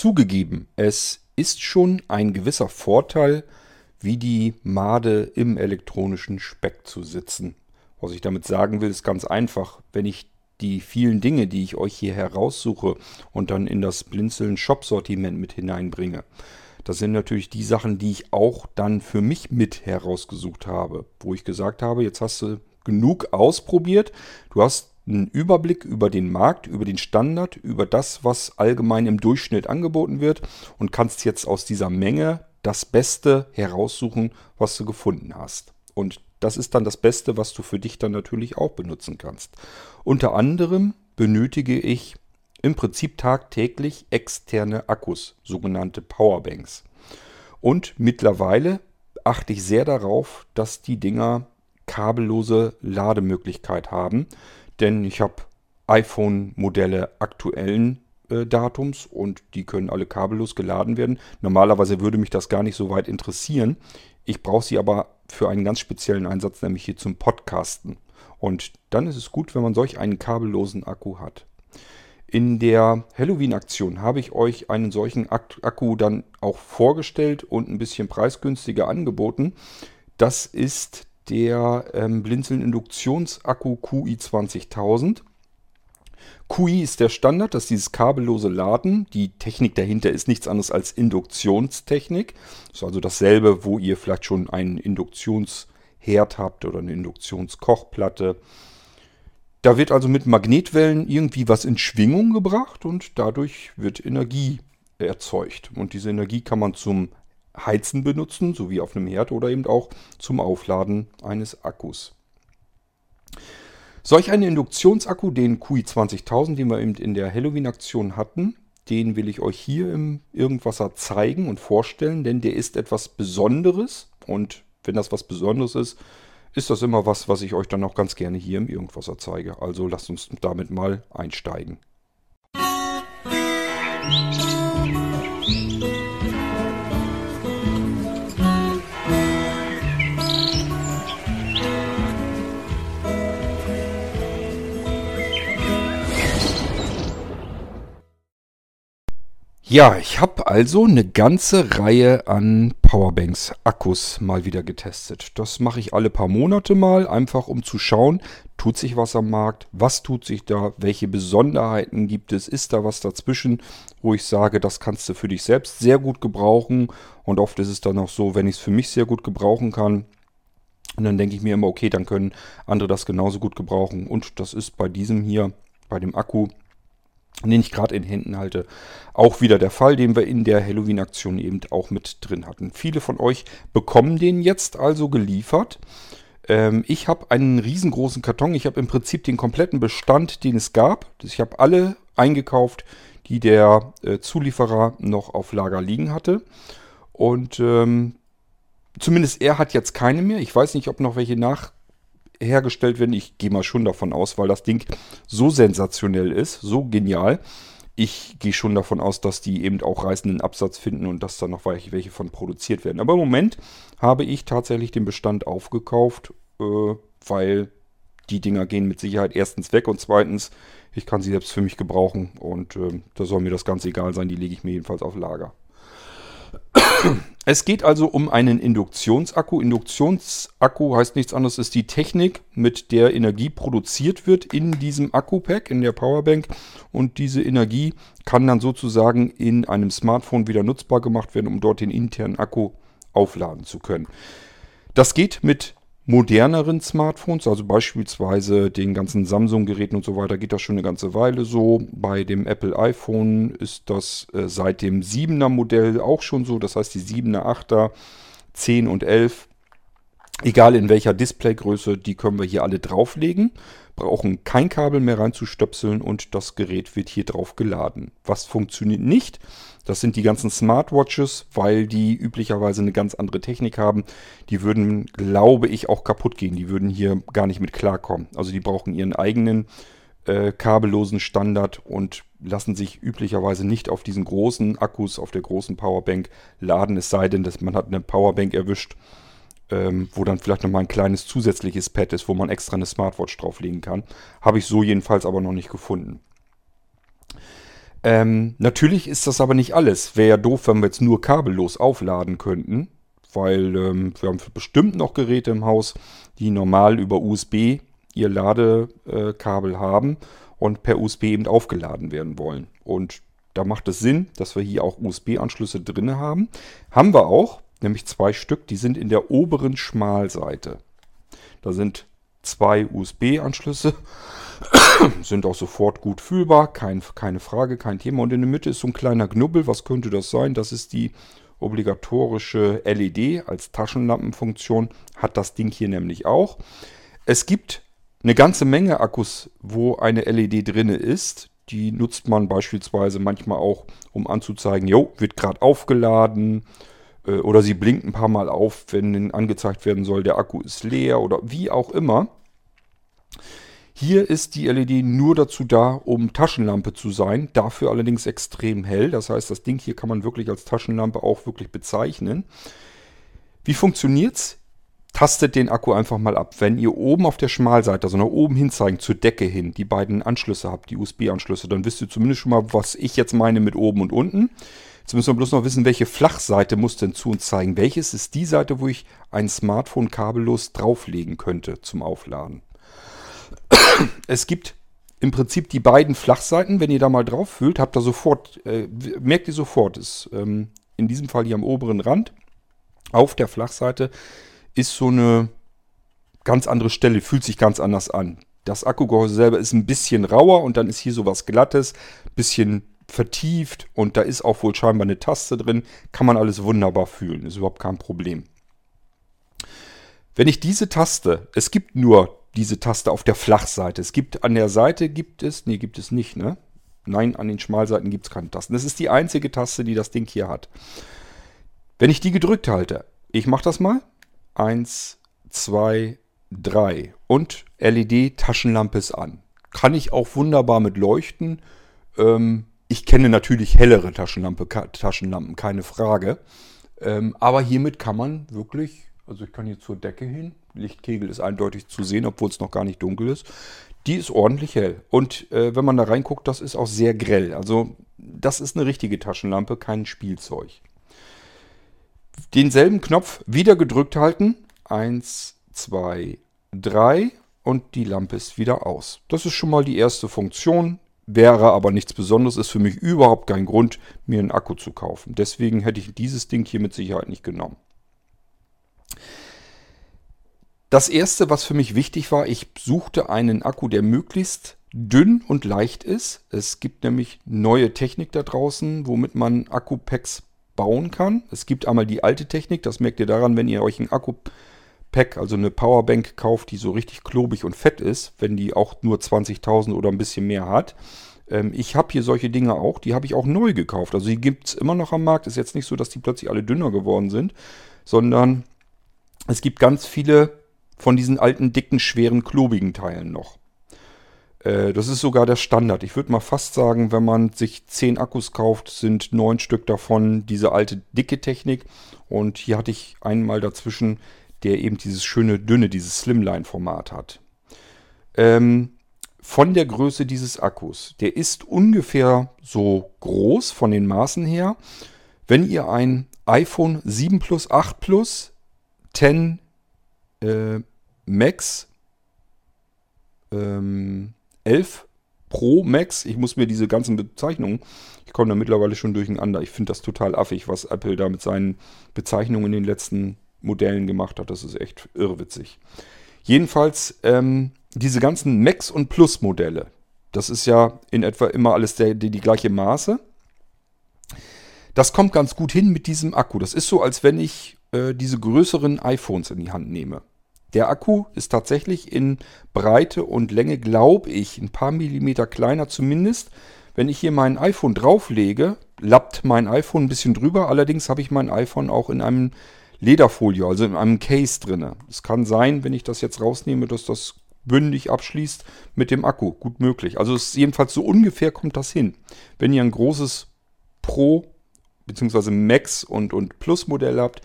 Zugegeben, es ist schon ein gewisser Vorteil, wie die Made im elektronischen Speck zu sitzen. Was ich damit sagen will, ist ganz einfach. Wenn ich die vielen Dinge, die ich euch hier heraussuche und dann in das Blinzeln Shop Sortiment mit hineinbringe, das sind natürlich die Sachen, die ich auch dann für mich mit herausgesucht habe, wo ich gesagt habe, jetzt hast du genug ausprobiert, du hast einen Überblick über den Markt, über den Standard, über das, was allgemein im Durchschnitt angeboten wird und kannst jetzt aus dieser Menge das Beste heraussuchen, was du gefunden hast. Und das ist dann das Beste, was du für dich dann natürlich auch benutzen kannst. Unter anderem benötige ich im Prinzip tagtäglich externe Akkus, sogenannte Powerbanks. Und mittlerweile achte ich sehr darauf, dass die Dinger kabellose Lademöglichkeit haben, denn ich habe iPhone-Modelle aktuellen äh, Datums und die können alle kabellos geladen werden. Normalerweise würde mich das gar nicht so weit interessieren. Ich brauche sie aber für einen ganz speziellen Einsatz, nämlich hier zum Podcasten. Und dann ist es gut, wenn man solch einen kabellosen Akku hat. In der Halloween-Aktion habe ich euch einen solchen Akku dann auch vorgestellt und ein bisschen preisgünstiger angeboten. Das ist der ähm, Blinzeln Induktionsakku QI 20000. QI ist der Standard, das ist dieses kabellose Laden. Die Technik dahinter ist nichts anderes als Induktionstechnik. Das ist also dasselbe, wo ihr vielleicht schon einen Induktionsherd habt oder eine Induktionskochplatte. Da wird also mit Magnetwellen irgendwie was in Schwingung gebracht und dadurch wird Energie erzeugt. Und diese Energie kann man zum Heizen benutzen, so wie auf einem Herd oder eben auch zum Aufladen eines Akkus. Solch einen Induktionsakku, den QI 20000, den wir eben in der Halloween-Aktion hatten, den will ich euch hier im Irgendwasser zeigen und vorstellen, denn der ist etwas Besonderes. Und wenn das was Besonderes ist, ist das immer was, was ich euch dann auch ganz gerne hier im Irgendwasser zeige. Also lasst uns damit mal einsteigen. Musik Ja, ich habe also eine ganze Reihe an Powerbanks, Akkus mal wieder getestet. Das mache ich alle paar Monate mal, einfach um zu schauen, tut sich was am Markt, was tut sich da, welche Besonderheiten gibt es, ist da was dazwischen, wo ich sage, das kannst du für dich selbst sehr gut gebrauchen. Und oft ist es dann auch so, wenn ich es für mich sehr gut gebrauchen kann, und dann denke ich mir immer, okay, dann können andere das genauso gut gebrauchen. Und das ist bei diesem hier, bei dem Akku, den ich gerade in Händen halte, auch wieder der Fall, den wir in der Halloween-Aktion eben auch mit drin hatten. Viele von euch bekommen den jetzt also geliefert. Ähm, ich habe einen riesengroßen Karton. Ich habe im Prinzip den kompletten Bestand, den es gab. Ich habe alle eingekauft, die der äh, Zulieferer noch auf Lager liegen hatte. Und ähm, zumindest er hat jetzt keine mehr. Ich weiß nicht, ob noch welche nach hergestellt werden. Ich gehe mal schon davon aus, weil das Ding so sensationell ist, so genial. Ich gehe schon davon aus, dass die eben auch reißenden Absatz finden und dass da noch welche von produziert werden. Aber im Moment habe ich tatsächlich den Bestand aufgekauft, äh, weil die Dinger gehen mit Sicherheit erstens weg und zweitens, ich kann sie selbst für mich gebrauchen und äh, da soll mir das ganz egal sein, die lege ich mir jedenfalls auf Lager. Es geht also um einen Induktionsakku. Induktionsakku heißt nichts anderes, ist die Technik, mit der Energie produziert wird in diesem Akku-Pack, in der Powerbank. Und diese Energie kann dann sozusagen in einem Smartphone wieder nutzbar gemacht werden, um dort den internen Akku aufladen zu können. Das geht mit moderneren Smartphones, also beispielsweise den ganzen Samsung-Geräten und so weiter, geht das schon eine ganze Weile so. Bei dem Apple iPhone ist das äh, seit dem 7er Modell auch schon so. Das heißt, die 7er, 8er, 10 und 11, egal in welcher Displaygröße, die können wir hier alle drauflegen. Brauchen kein Kabel mehr reinzustöpseln und das Gerät wird hier drauf geladen. Was funktioniert nicht? Das sind die ganzen Smartwatches, weil die üblicherweise eine ganz andere Technik haben. Die würden, glaube ich, auch kaputt gehen. Die würden hier gar nicht mit klarkommen. Also die brauchen ihren eigenen äh, kabellosen Standard und lassen sich üblicherweise nicht auf diesen großen Akkus, auf der großen Powerbank laden. Es sei denn, dass man hat eine Powerbank erwischt, ähm, wo dann vielleicht nochmal ein kleines zusätzliches Pad ist, wo man extra eine Smartwatch drauflegen kann. Habe ich so jedenfalls aber noch nicht gefunden. Ähm, natürlich ist das aber nicht alles. Wäre ja doof, wenn wir jetzt nur kabellos aufladen könnten, weil ähm, wir haben bestimmt noch Geräte im Haus, die normal über USB ihr Ladekabel haben und per USB eben aufgeladen werden wollen. Und da macht es Sinn, dass wir hier auch USB-Anschlüsse drin haben. Haben wir auch, nämlich zwei Stück, die sind in der oberen Schmalseite. Da sind zwei USB-Anschlüsse, sind auch sofort gut fühlbar, kein, keine Frage, kein Thema. Und in der Mitte ist so ein kleiner Knubbel, was könnte das sein? Das ist die obligatorische LED als Taschenlampenfunktion, hat das Ding hier nämlich auch. Es gibt eine ganze Menge Akkus, wo eine LED drin ist. Die nutzt man beispielsweise manchmal auch, um anzuzeigen, jo, wird gerade aufgeladen. Äh, oder sie blinkt ein paar Mal auf, wenn angezeigt werden soll, der Akku ist leer oder wie auch immer. Hier ist die LED nur dazu da, um Taschenlampe zu sein, dafür allerdings extrem hell. Das heißt, das Ding hier kann man wirklich als Taschenlampe auch wirklich bezeichnen. Wie funktioniert es? tastet den Akku einfach mal ab. Wenn ihr oben auf der Schmalseite, also nach oben hin zeigen, zur Decke hin, die beiden Anschlüsse habt, die USB-Anschlüsse, dann wisst ihr zumindest schon mal, was ich jetzt meine mit oben und unten. Jetzt müssen wir bloß noch wissen, welche Flachseite muss denn zu uns zeigen. Welches ist die Seite, wo ich ein Smartphone kabellos drauflegen könnte zum Aufladen? Es gibt im Prinzip die beiden Flachseiten. Wenn ihr da mal drauf fühlt, habt ihr sofort, äh, merkt ihr sofort, ist ähm, in diesem Fall hier am oberen Rand auf der Flachseite ist so eine ganz andere Stelle, fühlt sich ganz anders an. Das Akkugehäuse selber ist ein bisschen rauer und dann ist hier so was Glattes, bisschen vertieft und da ist auch wohl scheinbar eine Taste drin. Kann man alles wunderbar fühlen, ist überhaupt kein Problem. Wenn ich diese Taste, es gibt nur diese Taste auf der Flachseite. Es gibt an der Seite, gibt es, nee, gibt es nicht, ne? Nein, an den Schmalseiten gibt es keine Tasten. Das ist die einzige Taste, die das Ding hier hat. Wenn ich die gedrückt halte, ich mache das mal. 1, 2, 3 und LED-Taschenlampe ist an. Kann ich auch wunderbar mit leuchten. Ähm, ich kenne natürlich hellere Taschenlampe, Taschenlampen, keine Frage. Ähm, aber hiermit kann man wirklich, also ich kann hier zur Decke hin, Lichtkegel ist eindeutig zu sehen, obwohl es noch gar nicht dunkel ist. Die ist ordentlich hell. Und äh, wenn man da reinguckt, das ist auch sehr grell. Also das ist eine richtige Taschenlampe, kein Spielzeug denselben Knopf wieder gedrückt halten. Eins, zwei, drei und die Lampe ist wieder aus. Das ist schon mal die erste Funktion, wäre aber nichts Besonderes, ist für mich überhaupt kein Grund, mir einen Akku zu kaufen. Deswegen hätte ich dieses Ding hier mit Sicherheit nicht genommen. Das erste, was für mich wichtig war, ich suchte einen Akku, der möglichst dünn und leicht ist. Es gibt nämlich neue Technik da draußen, womit man Akku-Packs bauen kann. Es gibt einmal die alte Technik, das merkt ihr daran, wenn ihr euch ein Akku-Pack, also eine Powerbank kauft, die so richtig klobig und fett ist, wenn die auch nur 20.000 oder ein bisschen mehr hat. Ähm, ich habe hier solche Dinge auch, die habe ich auch neu gekauft. Also die gibt es immer noch am Markt. Ist jetzt nicht so, dass die plötzlich alle dünner geworden sind, sondern es gibt ganz viele von diesen alten, dicken, schweren, klobigen Teilen noch. Äh, das ist sogar der Standard. Ich würde mal fast sagen, wenn man sich 10 Akkus kauft, sind 9 Stück davon diese alte dicke Technik. Und hier hatte ich einen mal dazwischen, der eben dieses schöne dünne, dieses Slimline-Format hat. Ähm, von der Größe dieses Akkus. Der ist ungefähr so groß von den Maßen her. Wenn ihr ein iPhone 7 Plus, 8 Plus, 10 äh, Max ähm, 11 Pro Max. Ich muss mir diese ganzen Bezeichnungen, ich komme da mittlerweile schon durcheinander. Ich finde das total affig, was Apple da mit seinen Bezeichnungen in den letzten Modellen gemacht hat. Das ist echt irrwitzig. Jedenfalls ähm, diese ganzen Max- und Plus-Modelle. Das ist ja in etwa immer alles der, die, die gleiche Maße. Das kommt ganz gut hin mit diesem Akku. Das ist so, als wenn ich äh, diese größeren iPhones in die Hand nehme. Der Akku ist tatsächlich in Breite und Länge, glaube ich, ein paar Millimeter kleiner zumindest. Wenn ich hier mein iPhone drauflege, lappt mein iPhone ein bisschen drüber. Allerdings habe ich mein iPhone auch in einem Lederfolie, also in einem Case drin. Es kann sein, wenn ich das jetzt rausnehme, dass das bündig abschließt mit dem Akku. Gut möglich. Also es jedenfalls so ungefähr kommt das hin. Wenn ihr ein großes Pro bzw. Max und, und Plus Modell habt,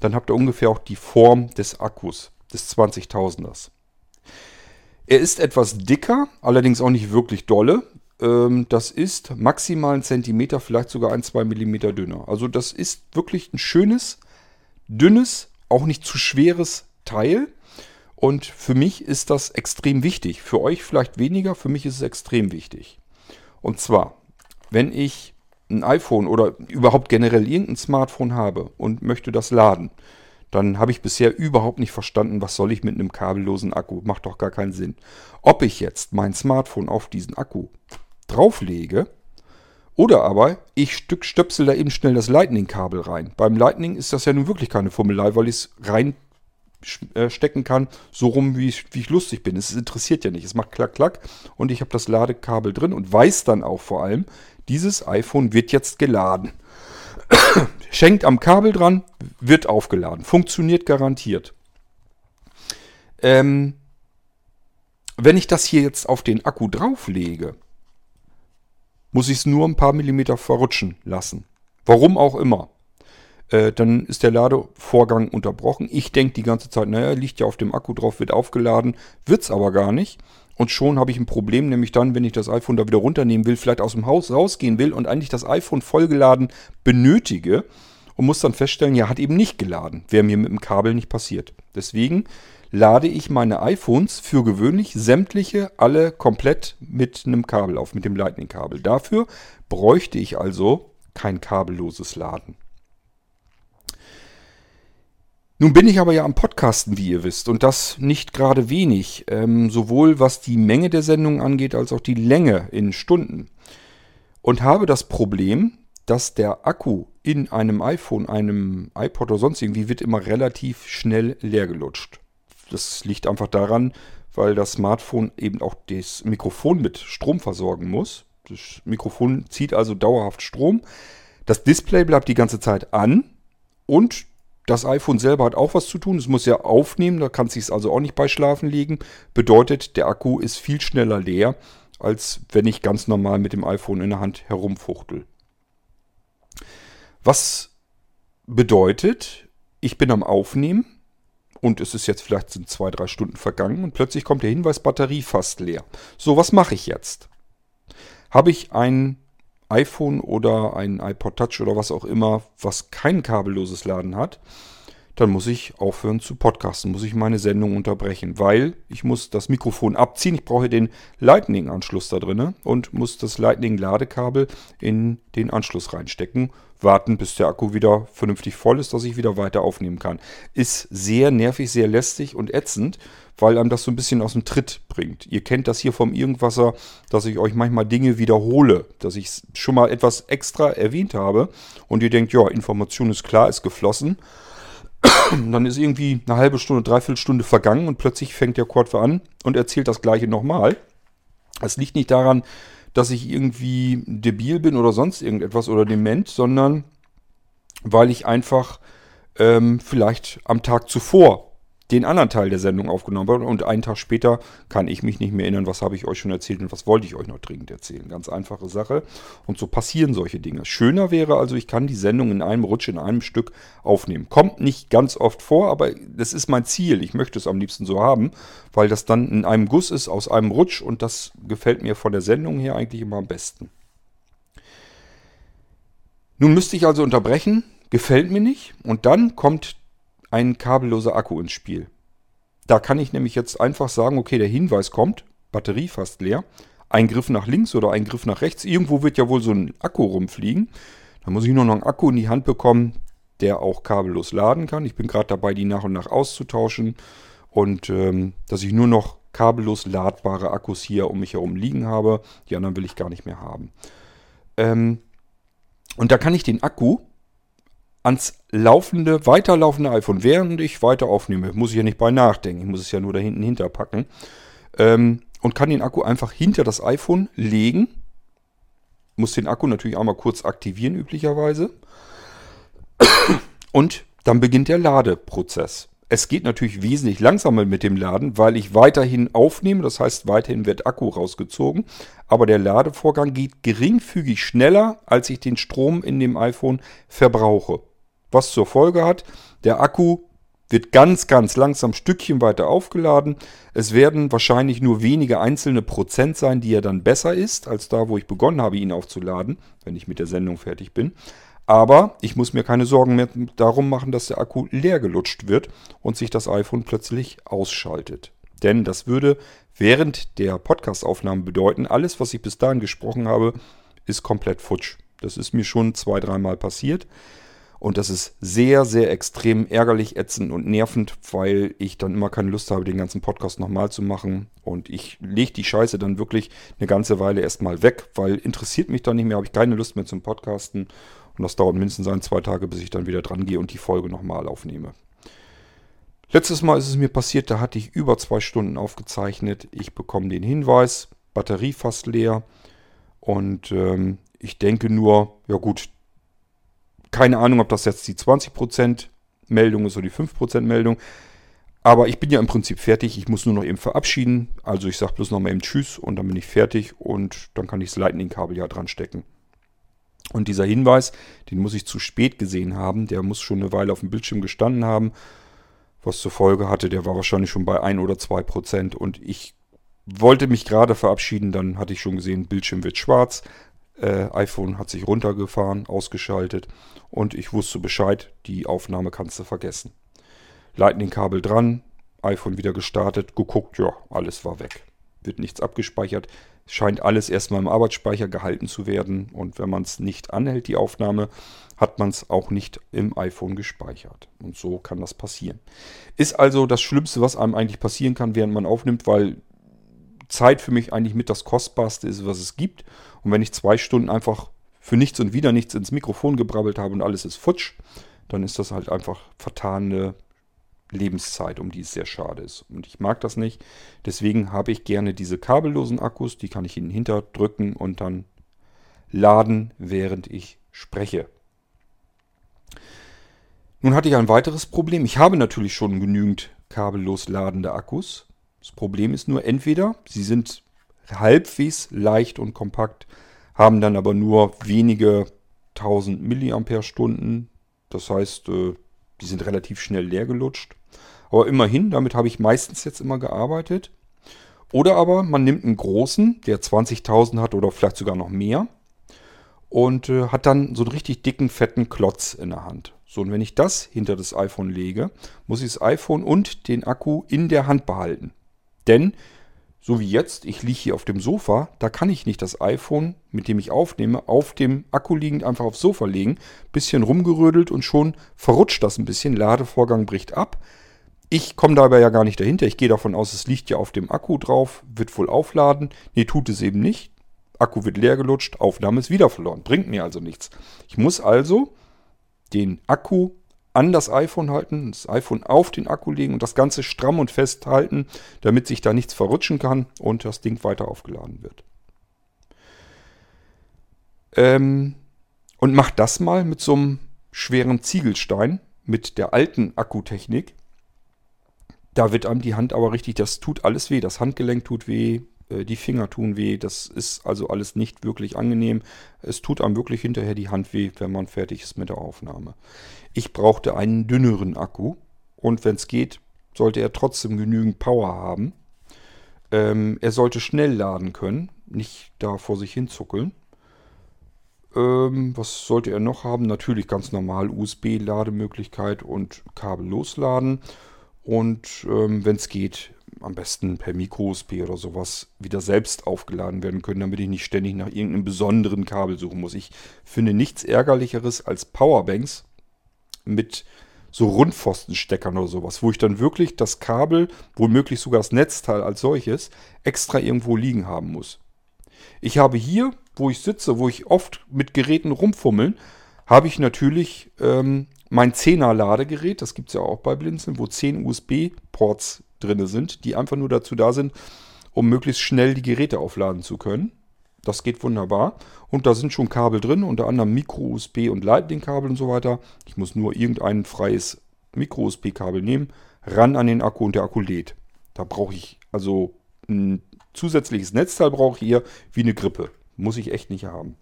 dann habt ihr ungefähr auch die Form des Akkus des 20.000ers. Er ist etwas dicker, allerdings auch nicht wirklich dolle. ähm, das ist maximal ein Zentimeter, vielleicht sogar ein, zwei Millimeter dünner. Also das ist wirklich ein schönes, dünnes, auch nicht zu schweres Teil. Und für mich ist das extrem wichtig. Für euch vielleicht weniger, für mich ist es extrem wichtig. Und zwar, wenn ich ein iPhone oder überhaupt generell irgendein Smartphone habe und möchte das laden, dann habe ich bisher überhaupt nicht verstanden, was soll ich mit einem kabellosen Akku. Macht doch gar keinen Sinn. Ob ich jetzt mein Smartphone auf diesen Akku drauflege oder aber ich Stück stöpsel da eben schnell das Lightning-Kabel rein. Beim Lightning ist das ja nun wirklich keine Fummelei, weil ich es reinstecken äh, kann, so rum, wie ich, wie ich lustig bin. Es interessiert ja nicht. Es macht klack, klack und ich habe das Ladekabel drin und weiß dann auch vor allem, dieses iPhone wird jetzt geladen. Schenkt am Kabel dran, wird aufgeladen. Funktioniert garantiert. Ähm, wenn ich das hier jetzt auf den Akku drauflege, muss ich es nur ein paar Millimeter verrutschen lassen. Warum auch immer. Äh, dann ist der Ladevorgang unterbrochen. Ich denke die ganze Zeit, naja, liegt ja auf dem Akku drauf, wird aufgeladen, wird es aber gar nicht. Und schon habe ich ein Problem, nämlich dann, wenn ich das iPhone da wieder runternehmen will, vielleicht aus dem Haus rausgehen will und eigentlich das iPhone vollgeladen benötige und muss dann feststellen, ja, hat eben nicht geladen. Wäre mir mit dem Kabel nicht passiert. Deswegen lade ich meine iPhones für gewöhnlich sämtliche alle komplett mit einem Kabel auf, mit dem Lightning-Kabel. Dafür bräuchte ich also kein kabelloses Laden. Nun bin ich aber ja am Podcasten, wie ihr wisst, und das nicht gerade wenig, ähm, sowohl was die Menge der Sendungen angeht, als auch die Länge in Stunden. Und habe das Problem, dass der Akku in einem iPhone, einem iPod oder sonst irgendwie wird immer relativ schnell leer gelutscht. Das liegt einfach daran, weil das Smartphone eben auch das Mikrofon mit Strom versorgen muss. Das Mikrofon zieht also dauerhaft Strom. Das Display bleibt die ganze Zeit an und das iPhone selber hat auch was zu tun. Es muss ja aufnehmen, da kann es sich also auch nicht bei Schlafen legen. Bedeutet, der Akku ist viel schneller leer, als wenn ich ganz normal mit dem iPhone in der Hand herumfuchtel. Was bedeutet, ich bin am Aufnehmen und es ist jetzt vielleicht sind zwei, drei Stunden vergangen und plötzlich kommt der Hinweis, Batterie fast leer. So, was mache ich jetzt? Habe ich ein iPhone oder ein iPod Touch oder was auch immer, was kein kabelloses Laden hat, dann muss ich aufhören zu podcasten, muss ich meine Sendung unterbrechen, weil ich muss das Mikrofon abziehen, ich brauche den Lightning-Anschluss da drin und muss das Lightning-Ladekabel in den Anschluss reinstecken, warten, bis der Akku wieder vernünftig voll ist, dass ich wieder weiter aufnehmen kann. Ist sehr nervig, sehr lästig und ätzend, weil einem das so ein bisschen aus dem Tritt bringt. Ihr kennt das hier vom Irgendwasser, dass ich euch manchmal Dinge wiederhole, dass ich schon mal etwas extra erwähnt habe und ihr denkt, ja, Information ist klar, ist geflossen. Dann ist irgendwie eine halbe Stunde, dreiviertel Stunde vergangen und plötzlich fängt der Quadver an und erzählt das gleiche nochmal. Es liegt nicht daran, dass ich irgendwie debil bin oder sonst irgendetwas oder dement, sondern weil ich einfach ähm, vielleicht am Tag zuvor den anderen Teil der Sendung aufgenommen habe und einen Tag später kann ich mich nicht mehr erinnern, was habe ich euch schon erzählt und was wollte ich euch noch dringend erzählen. Ganz einfache Sache. Und so passieren solche Dinge. Schöner wäre also, ich kann die Sendung in einem Rutsch, in einem Stück aufnehmen. Kommt nicht ganz oft vor, aber das ist mein Ziel. Ich möchte es am liebsten so haben, weil das dann in einem Guss ist, aus einem Rutsch und das gefällt mir von der Sendung her eigentlich immer am besten. Nun müsste ich also unterbrechen, gefällt mir nicht und dann kommt ein kabelloser Akku ins Spiel. Da kann ich nämlich jetzt einfach sagen, okay, der Hinweis kommt, Batterie fast leer, ein Griff nach links oder ein Griff nach rechts, irgendwo wird ja wohl so ein Akku rumfliegen. Da muss ich nur noch einen Akku in die Hand bekommen, der auch kabellos laden kann. Ich bin gerade dabei, die nach und nach auszutauschen und ähm, dass ich nur noch kabellos ladbare Akkus hier um mich herum liegen habe. Die anderen will ich gar nicht mehr haben. Ähm, und da kann ich den Akku ans laufende, weiterlaufende iPhone, während ich weiter aufnehme, muss ich ja nicht bei nachdenken, ich muss es ja nur da hinten hinterpacken, ähm, und kann den Akku einfach hinter das iPhone legen, muss den Akku natürlich einmal kurz aktivieren üblicherweise, und dann beginnt der Ladeprozess. Es geht natürlich wesentlich langsamer mit dem Laden, weil ich weiterhin aufnehme, das heißt weiterhin wird Akku rausgezogen, aber der Ladevorgang geht geringfügig schneller, als ich den Strom in dem iPhone verbrauche. Was zur Folge hat, der Akku wird ganz, ganz langsam Stückchen weiter aufgeladen. Es werden wahrscheinlich nur wenige einzelne Prozent sein, die er dann besser ist, als da, wo ich begonnen habe, ihn aufzuladen, wenn ich mit der Sendung fertig bin. Aber ich muss mir keine Sorgen mehr darum machen, dass der Akku leer gelutscht wird und sich das iPhone plötzlich ausschaltet. Denn das würde während der Podcastaufnahme bedeuten, alles, was ich bis dahin gesprochen habe, ist komplett futsch. Das ist mir schon zwei, dreimal passiert. Und das ist sehr, sehr extrem ärgerlich, ätzend und nervend, weil ich dann immer keine Lust habe, den ganzen Podcast nochmal zu machen. Und ich lege die Scheiße dann wirklich eine ganze Weile erstmal weg, weil interessiert mich dann nicht mehr, habe ich keine Lust mehr zum Podcasten. Und das dauert mindestens ein, zwei Tage, bis ich dann wieder dran gehe und die Folge nochmal aufnehme. Letztes Mal ist es mir passiert, da hatte ich über zwei Stunden aufgezeichnet. Ich bekomme den Hinweis, Batterie fast leer. Und ähm, ich denke nur, ja gut, keine Ahnung, ob das jetzt die 20% Meldung ist oder die 5% Meldung. Aber ich bin ja im Prinzip fertig. Ich muss nur noch eben verabschieden. Also ich sage bloß noch mal eben Tschüss und dann bin ich fertig und dann kann ich das Lightning-Kabel ja dran stecken. Und dieser Hinweis, den muss ich zu spät gesehen haben. Der muss schon eine Weile auf dem Bildschirm gestanden haben. Was zur Folge hatte, der war wahrscheinlich schon bei 1 oder 2 Prozent. Und ich wollte mich gerade verabschieden. Dann hatte ich schon gesehen, Bildschirm wird schwarz. Äh, iPhone hat sich runtergefahren, ausgeschaltet. Und ich wusste Bescheid, die Aufnahme kannst du vergessen. Lightning-Kabel dran, iPhone wieder gestartet, geguckt, ja, alles war weg. Wird nichts abgespeichert scheint alles erstmal im Arbeitsspeicher gehalten zu werden. Und wenn man es nicht anhält, die Aufnahme, hat man es auch nicht im iPhone gespeichert. Und so kann das passieren. Ist also das Schlimmste, was einem eigentlich passieren kann, während man aufnimmt, weil Zeit für mich eigentlich mit das Kostbarste ist, was es gibt. Und wenn ich zwei Stunden einfach für nichts und wieder nichts ins Mikrofon gebrabbelt habe und alles ist futsch, dann ist das halt einfach vertane Lebenszeit, um die es sehr schade ist. Und ich mag das nicht. Deswegen habe ich gerne diese kabellosen Akkus. Die kann ich ihnen hinterdrücken und dann laden, während ich spreche. Nun hatte ich ein weiteres Problem. Ich habe natürlich schon genügend kabellos ladende Akkus. Das Problem ist nur, entweder sie sind halbwegs leicht und kompakt, haben dann aber nur wenige 1000 Milliampere-Stunden. Das heißt, äh, die sind relativ schnell leer gelutscht. Aber immerhin, damit habe ich meistens jetzt immer gearbeitet. Oder aber man nimmt einen großen, der 20.000 hat oder vielleicht sogar noch mehr. Und äh, hat dann so einen richtig dicken, fetten Klotz in der Hand. So, und wenn ich das hinter das iPhone lege, muss ich das iPhone und den Akku in der Hand behalten. Denn so wie jetzt, ich liege hier auf dem Sofa, da kann ich nicht das iPhone, mit dem ich aufnehme, auf dem Akku liegend einfach aufs Sofa legen. Bisschen rumgerödelt und schon verrutscht das ein bisschen. Ladevorgang bricht ab. Ich komme dabei ja gar nicht dahinter. Ich gehe davon aus, es liegt ja auf dem Akku drauf, wird wohl aufladen. Nee, tut es eben nicht. Akku wird leer gelutscht, Aufnahme ist wieder verloren. Bringt mir also nichts. Ich muss also den Akku an das iPhone halten, das iPhone auf den Akku legen und das Ganze stramm und fest halten, damit sich da nichts verrutschen kann und das Ding weiter aufgeladen wird. Ähm, und macht das mal mit so einem schweren Ziegelstein, mit der alten Akkutechnik. Da wird einem die Hand aber richtig, das tut alles weh. Das Handgelenk tut weh, die Finger tun weh. Das ist also alles nicht wirklich angenehm. Es tut einem wirklich hinterher die Hand weh, wenn man fertig ist mit der Aufnahme. Ich brauchte einen dünneren Akku und wenn es geht, sollte er trotzdem genügend Power haben. Ähm, er sollte schnell laden können, nicht da vor sich hin zuckeln. Ähm, was sollte er noch haben? Natürlich ganz normal USB-Lademöglichkeit und Kabel losladen. Und ähm, wenn es geht, am besten per Micro-USB oder sowas wieder selbst aufgeladen werden können, damit ich nicht ständig nach irgendeinem besonderen Kabel suchen muss. Ich finde nichts ärgerlicheres als Powerbanks mit so Rundpfostensteckern oder sowas, wo ich dann wirklich das Kabel, womöglich sogar das Netzteil als solches, extra irgendwo liegen haben muss. Ich habe hier, wo ich sitze, wo ich oft mit Geräten rumfummeln, habe ich natürlich ähm, mein 10er Ladegerät, das gibt es ja auch bei Blinzeln, wo 10 USB-Ports drin sind, die einfach nur dazu da sind, um möglichst schnell die Geräte aufladen zu können. Das geht wunderbar. Und da sind schon Kabel drin, unter anderem Micro-USB und Lightning-Kabel und so weiter. Ich muss nur irgendein freies Micro-USB-Kabel nehmen, ran an den Akku und der Akku lädt. Da brauche ich also ein zusätzliches Netzteil brauche ich hier wie eine Grippe. Muss ich echt nicht haben.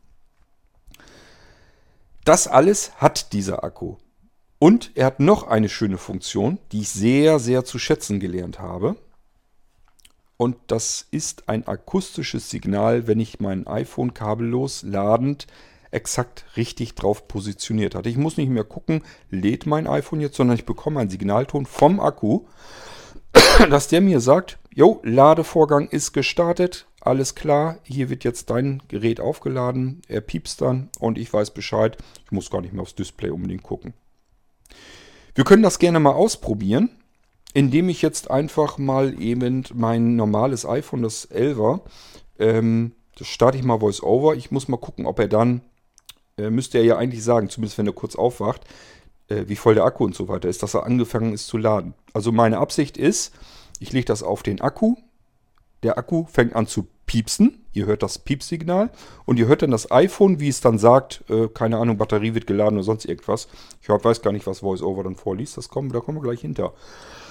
Das alles hat dieser Akku. Und er hat noch eine schöne Funktion, die ich sehr, sehr zu schätzen gelernt habe. Und das ist ein akustisches Signal, wenn ich mein iPhone kabellos ladend exakt richtig drauf positioniert hatte. Ich muss nicht mehr gucken, lädt mein iPhone jetzt, sondern ich bekomme einen Signalton vom Akku, dass der mir sagt, jo, Ladevorgang ist gestartet, alles klar, hier wird jetzt dein Gerät aufgeladen, er piepst dann und ich weiß Bescheid, ich muss gar nicht mehr aufs Display unbedingt gucken. Wir können das gerne mal ausprobieren, indem ich jetzt einfach mal eben mein normales iPhone, das 11er, ähm, das starte ich mal VoiceOver. Ich muss mal gucken, ob er dann, äh, müsste er ja eigentlich sagen, zumindest wenn er kurz aufwacht, äh, wie voll der Akku und so weiter ist, dass er angefangen ist zu laden. Also meine Absicht ist, ich lege das auf den Akku. Der Akku fängt an zu piepsen. Ihr hört das Piepsignal und ihr hört dann das iPhone, wie es dann sagt, äh, keine Ahnung, Batterie wird geladen oder sonst irgendwas. Ich weiß gar nicht, was VoiceOver dann vorliest. Das kommen, da kommen wir gleich hinter.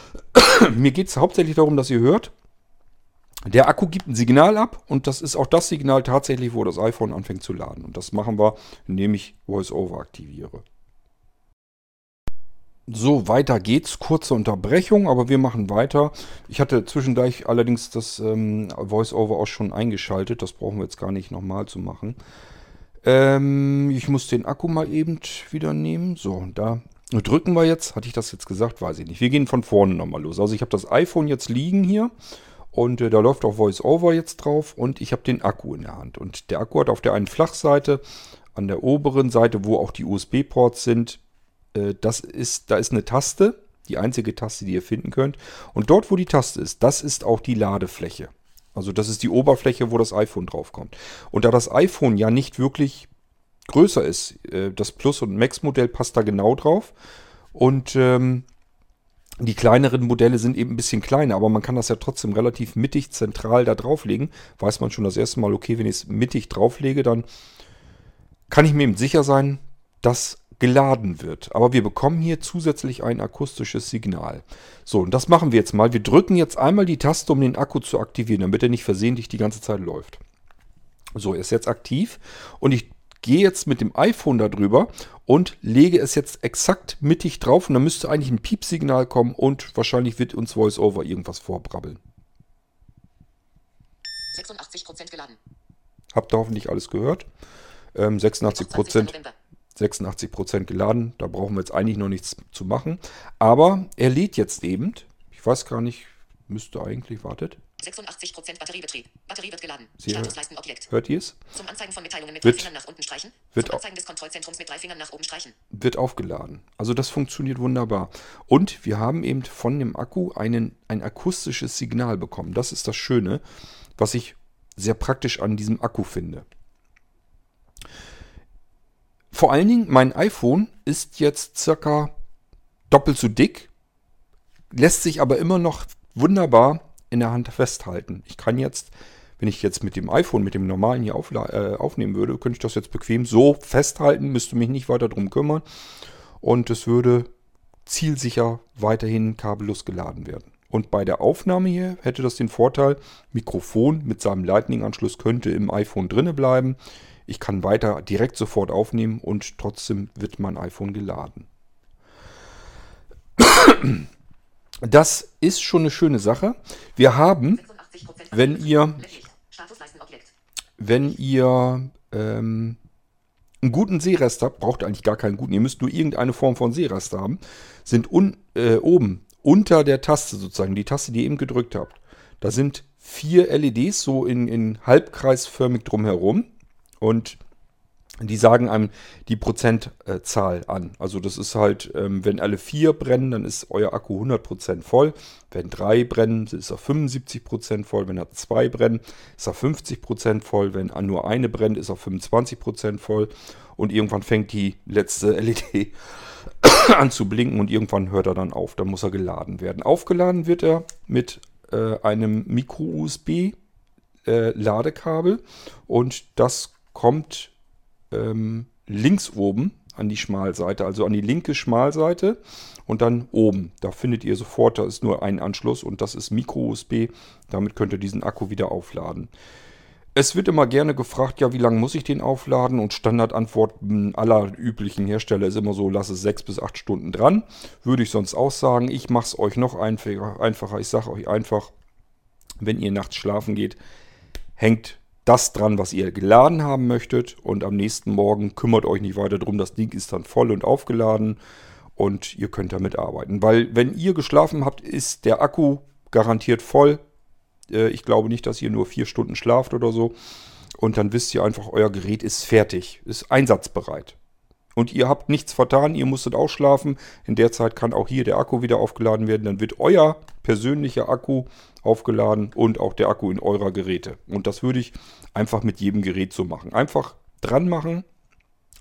Mir geht es hauptsächlich darum, dass ihr hört, der Akku gibt ein Signal ab und das ist auch das Signal tatsächlich, wo das iPhone anfängt zu laden. Und das machen wir, indem ich VoiceOver aktiviere. So, weiter geht's. Kurze Unterbrechung, aber wir machen weiter. Ich hatte zwischendurch allerdings das ähm, VoiceOver auch schon eingeschaltet. Das brauchen wir jetzt gar nicht nochmal zu machen. Ähm, ich muss den Akku mal eben wieder nehmen. So, da drücken wir jetzt. Hatte ich das jetzt gesagt? Weiß ich nicht. Wir gehen von vorne nochmal los. Also ich habe das iPhone jetzt liegen hier. Und äh, da läuft auch VoiceOver jetzt drauf und ich habe den Akku in der Hand. Und der Akku hat auf der einen Flachseite, an der oberen Seite, wo auch die USB-Ports sind, das ist, da ist eine Taste, die einzige Taste, die ihr finden könnt. Und dort, wo die Taste ist, das ist auch die Ladefläche. Also das ist die Oberfläche, wo das iPhone draufkommt. Und da das iPhone ja nicht wirklich größer ist, äh, das Plus- und Max-Modell passt da genau drauf. Und ähm, die kleineren Modelle sind eben ein bisschen kleiner, aber man kann das ja trotzdem relativ mittig zentral da drauflegen. Weiß man schon das erste Mal, okay, wenn ich es mittig drauflege, dann kann ich mir eben sicher sein, dass geladen wird. Aber wir bekommen hier zusätzlich ein akustisches Signal. So, und das machen wir jetzt mal. Wir drücken jetzt einmal die Taste, um den Akku zu aktivieren, damit er nicht versehentlich die ganze Zeit läuft. So, er ist jetzt aktiv und ich gehe jetzt mit dem iPhone darüber und lege es jetzt exakt mittig drauf und dann müsste eigentlich ein Piepsignal kommen und wahrscheinlich wird uns VoiceOver irgendwas vorbrabbeln. 86% geladen. Habt ihr hoffentlich alles gehört. Ähm, 86%. 86% geladen. Da brauchen wir jetzt eigentlich noch nichts zu machen. Aber er lädt jetzt eben. Ich weiß gar nicht, müsste eigentlich, wartet. 86% Batteriebetrieb. Batterie wird geladen. Sie Statusleisten Objekt. Hört ihr es? Zum Anzeigen von Mitteilungen mit wird, drei Fingern nach unten streichen. Wird Zum Anzeigen des Kontrollzentrums mit drei Fingern nach oben streichen. Wird aufgeladen. Also das funktioniert wunderbar. Und wir haben eben von dem Akku einen, ein akustisches Signal bekommen. Das ist das Schöne, was ich sehr praktisch an diesem Akku finde. Vor allen Dingen, mein iPhone ist jetzt circa doppelt so dick, lässt sich aber immer noch wunderbar in der Hand festhalten. Ich kann jetzt, wenn ich jetzt mit dem iPhone, mit dem normalen hier äh, aufnehmen würde, könnte ich das jetzt bequem so festhalten, müsste mich nicht weiter drum kümmern und es würde zielsicher weiterhin kabellos geladen werden. Und bei der Aufnahme hier hätte das den Vorteil, Mikrofon mit seinem Lightning-Anschluss könnte im iPhone drinne bleiben. Ich kann weiter direkt sofort aufnehmen und trotzdem wird mein iPhone geladen. Das ist schon eine schöne Sache. Wir haben, wenn ihr, wenn ihr ähm, einen guten Seerest habt, braucht ihr eigentlich gar keinen guten, ihr müsst nur irgendeine Form von Seerest haben, sind un, äh, oben unter der Taste sozusagen, die Taste, die ihr eben gedrückt habt, da sind vier LEDs so in, in halbkreisförmig drumherum und die sagen einem die Prozentzahl an. Also das ist halt, ähm, wenn alle vier brennen, dann ist euer Akku 100% voll. Wenn drei brennen, ist er 75% voll. Wenn er zwei brennen, ist er 50% voll. Wenn nur eine brennt, ist er 25% voll. Und irgendwann fängt die letzte LED an zu blinken und irgendwann hört er dann auf. Dann muss er geladen werden. Aufgeladen wird er mit äh, einem Micro-USB äh, und das kommt ähm, links oben an die Schmalseite, also an die linke Schmalseite und dann oben. Da findet ihr sofort, da ist nur ein Anschluss und das ist Micro-USB. Damit könnt ihr diesen Akku wieder aufladen. Es wird immer gerne gefragt, ja, wie lange muss ich den aufladen? Und Standardantwort aller üblichen Hersteller ist immer so, lass es sechs bis acht Stunden dran. Würde ich sonst auch sagen. Ich mache es euch noch einfacher. Ich sage euch einfach, wenn ihr nachts schlafen geht, hängt das dran, was ihr geladen haben möchtet. Und am nächsten Morgen kümmert euch nicht weiter drum. Das Ding ist dann voll und aufgeladen und ihr könnt damit arbeiten. Weil wenn ihr geschlafen habt, ist der Akku garantiert voll. Äh, ich glaube nicht, dass ihr nur vier Stunden schlaft oder so. Und dann wisst ihr einfach, euer Gerät ist fertig, ist einsatzbereit. Und ihr habt nichts vertan, ihr musstet ausschlafen. In der Zeit kann auch hier der Akku wieder aufgeladen werden. Dann wird euer persönlicher Akku aufgeladen und auch der Akku in eurer Geräte. Und das würde ich einfach mit jedem Gerät so machen. Einfach dran machen,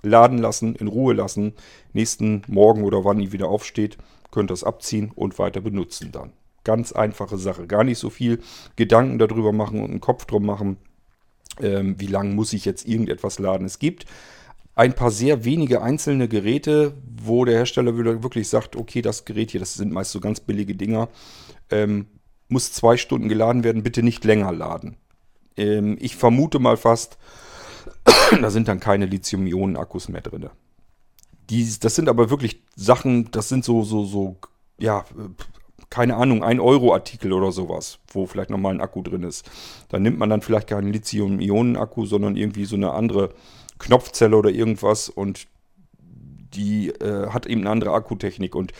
laden lassen, in Ruhe lassen. Nächsten Morgen oder wann ihr wieder aufsteht, könnt ihr es abziehen und weiter benutzen dann. Ganz einfache Sache. Gar nicht so viel Gedanken darüber machen und einen Kopf drum machen, ähm, wie lange muss ich jetzt irgendetwas laden. Es gibt ein paar sehr wenige einzelne Geräte, wo der Hersteller wirklich sagt, okay, das Gerät hier, das sind meist so ganz billige Dinger, ähm, muss zwei Stunden geladen werden, bitte nicht länger laden. Ähm, ich vermute mal fast, da sind dann keine Lithium-Ionen-Akkus mehr drin. das sind aber wirklich Sachen, das sind so, so, so, ja, keine Ahnung, ein Euro-Artikel oder sowas, wo vielleicht nochmal ein Akku drin ist. Da nimmt man dann vielleicht keinen Lithium-Ionen-Akku, sondern irgendwie so eine andere Knopfzelle oder irgendwas und die äh, hat eben eine andere Akkutechnik und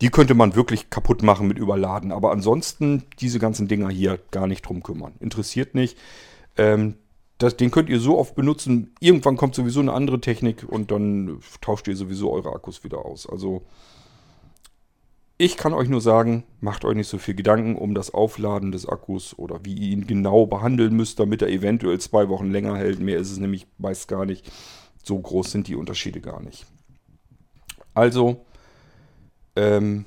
die könnte man wirklich kaputt machen mit Überladen. Aber ansonsten diese ganzen Dinger hier gar nicht drum kümmern. Interessiert nicht. Ähm, das, den könnt ihr so oft benutzen. Irgendwann kommt sowieso eine andere Technik und dann tauscht ihr sowieso eure Akkus wieder aus. Also ich kann euch nur sagen, macht euch nicht so viel Gedanken um das Aufladen des Akkus oder wie ihr ihn genau behandeln müsst, damit er eventuell zwei Wochen länger hält. Mehr ist es nämlich meist gar nicht. So groß sind die Unterschiede gar nicht. Also ähm,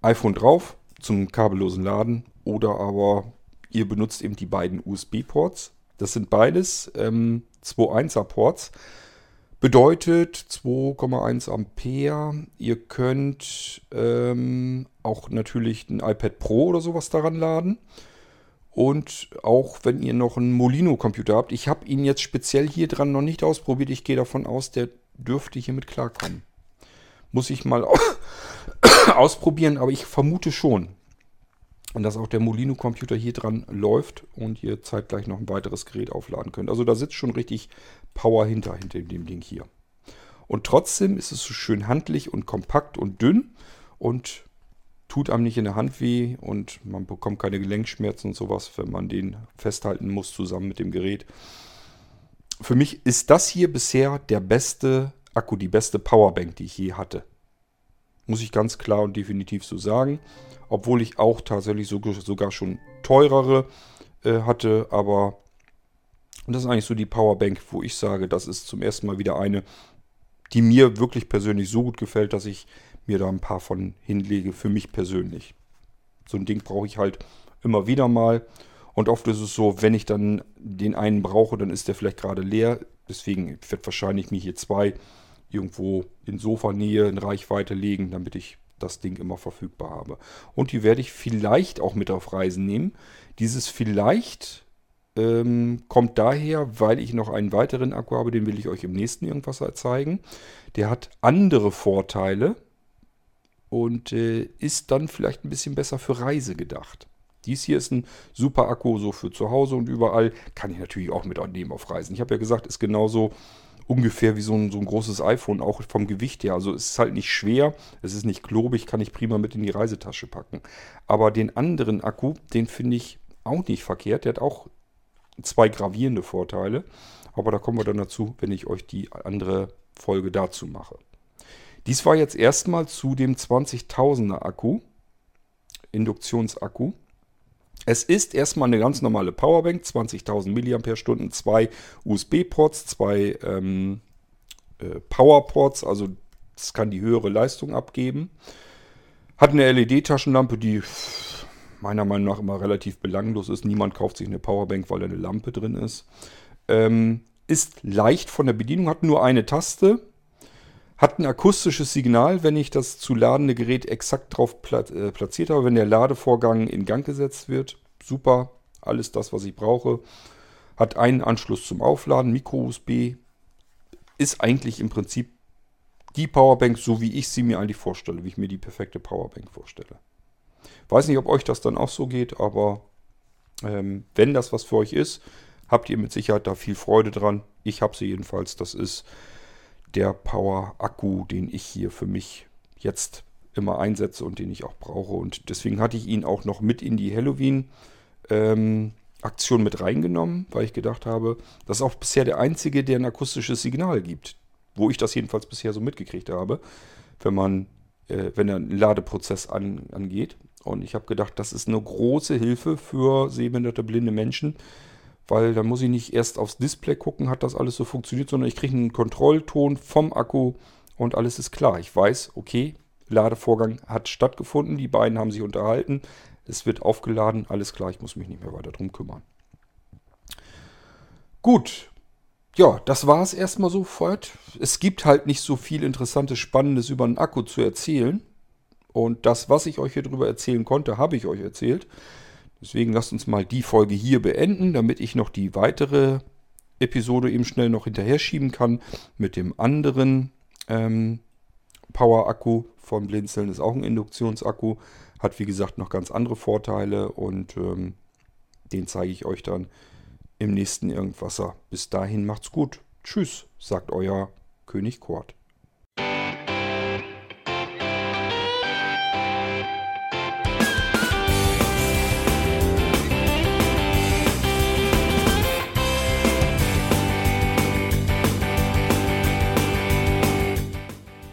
iPhone drauf zum kabellosen Laden oder aber ihr benutzt eben die beiden USB-Ports. Das sind beides ähm, 2.1er Ports. Bedeutet 2,1 Ampere. Ihr könnt ähm, auch natürlich ein iPad Pro oder sowas daran laden. Und auch wenn ihr noch einen Molino-Computer habt. Ich habe ihn jetzt speziell hier dran noch nicht ausprobiert. Ich gehe davon aus, der dürfte hiermit klarkommen. Muss ich mal ausprobieren, aber ich vermute schon. Und dass auch der Molino-Computer hier dran läuft und ihr zeitgleich noch ein weiteres Gerät aufladen könnt. Also da sitzt schon richtig Power hinter, hinter dem Ding hier. Und trotzdem ist es so schön handlich und kompakt und dünn und tut einem nicht in der Hand weh und man bekommt keine Gelenkschmerzen und sowas, wenn man den festhalten muss zusammen mit dem Gerät. Für mich ist das hier bisher der beste Akku, die beste Powerbank, die ich je hatte. Muss ich ganz klar und definitiv so sagen. Obwohl ich auch tatsächlich sogar schon teurere äh, hatte. Aber das ist eigentlich so die Powerbank, wo ich sage, das ist zum ersten Mal wieder eine, die mir wirklich persönlich so gut gefällt, dass ich mir da ein paar von hinlege für mich persönlich. So ein Ding brauche ich halt immer wieder mal. Und oft ist es so, wenn ich dann den einen brauche, dann ist der vielleicht gerade leer. Deswegen wird wahrscheinlich mir hier zwei irgendwo in Sofanähe in Reichweite legen, damit ich das Ding immer verfügbar habe. Und die werde ich vielleicht auch mit auf Reisen nehmen. Dieses vielleicht ähm, kommt daher, weil ich noch einen weiteren Akku habe, den will ich euch im nächsten irgendwas zeigen. Der hat andere Vorteile und äh, ist dann vielleicht ein bisschen besser für Reise gedacht. Dies hier ist ein super Akku, so für zu Hause und überall. Kann ich natürlich auch mitnehmen auf Reisen. Ich habe ja gesagt, ist genauso ungefähr wie so ein, so ein großes iPhone, auch vom Gewicht her. Also es ist halt nicht schwer, es ist nicht klobig, kann ich prima mit in die Reisetasche packen. Aber den anderen Akku, den finde ich auch nicht verkehrt. Der hat auch zwei gravierende Vorteile. Aber da kommen wir dann dazu, wenn ich euch die andere Folge dazu mache. Dies war jetzt erstmal zu dem 20.000er Akku, Induktionsakku. Es ist erstmal eine ganz normale Powerbank, 20.000 mAh, zwei USB-Ports, zwei ähm, äh, Power-Ports, also es kann die höhere Leistung abgeben. Hat eine LED-Taschenlampe, die meiner Meinung nach immer relativ belanglos ist. Niemand kauft sich eine Powerbank, weil da eine Lampe drin ist. Ähm, ist leicht von der Bedienung, hat nur eine Taste, hat ein akustisches Signal, wenn ich das zu ladende Gerät exakt drauf äh, platziert habe, wenn der Ladevorgang in Gang gesetzt wird. Super, alles das, was ich brauche. Hat einen Anschluss zum Aufladen, Micro-USB. Ist eigentlich im Prinzip die Powerbank, so wie ich sie mir eigentlich vorstelle, wie ich mir die perfekte Powerbank vorstelle. Weiß nicht, ob euch das dann auch so geht, aber ähm, wenn das was für euch ist, habt ihr mit Sicherheit da viel Freude dran. Ich habe sie jedenfalls. Das ist der Power-Akku, den ich hier für mich jetzt immer einsetze und den ich auch brauche. Und deswegen hatte ich ihn auch noch mit in die Halloween-Aktion ähm, mit reingenommen, weil ich gedacht habe, das ist auch bisher der einzige, der ein akustisches Signal gibt. Wo ich das jedenfalls bisher so mitgekriegt habe, wenn man, äh, wenn der Ladeprozess an, angeht. Und ich habe gedacht, das ist eine große Hilfe für sehbehinderte blinde Menschen, weil dann muss ich nicht erst aufs Display gucken, hat das alles so funktioniert, sondern ich kriege einen Kontrollton vom Akku und alles ist klar. Ich weiß, okay, Ladevorgang hat stattgefunden, die beiden haben sich unterhalten, es wird aufgeladen, alles klar, ich muss mich nicht mehr weiter drum kümmern. Gut, ja, das war es erstmal sofort. Es gibt halt nicht so viel Interessantes, Spannendes über einen Akku zu erzählen. Und das, was ich euch hier drüber erzählen konnte, habe ich euch erzählt. Deswegen lasst uns mal die Folge hier beenden, damit ich noch die weitere Episode eben schnell noch hinterher schieben kann mit dem anderen ähm, Power-Akku von Blinzeln. Ist auch ein Induktionsakku. Hat wie gesagt noch ganz andere Vorteile und ähm, den zeige ich euch dann im nächsten Irgendwasser. Bis dahin macht's gut. Tschüss, sagt euer König Kort.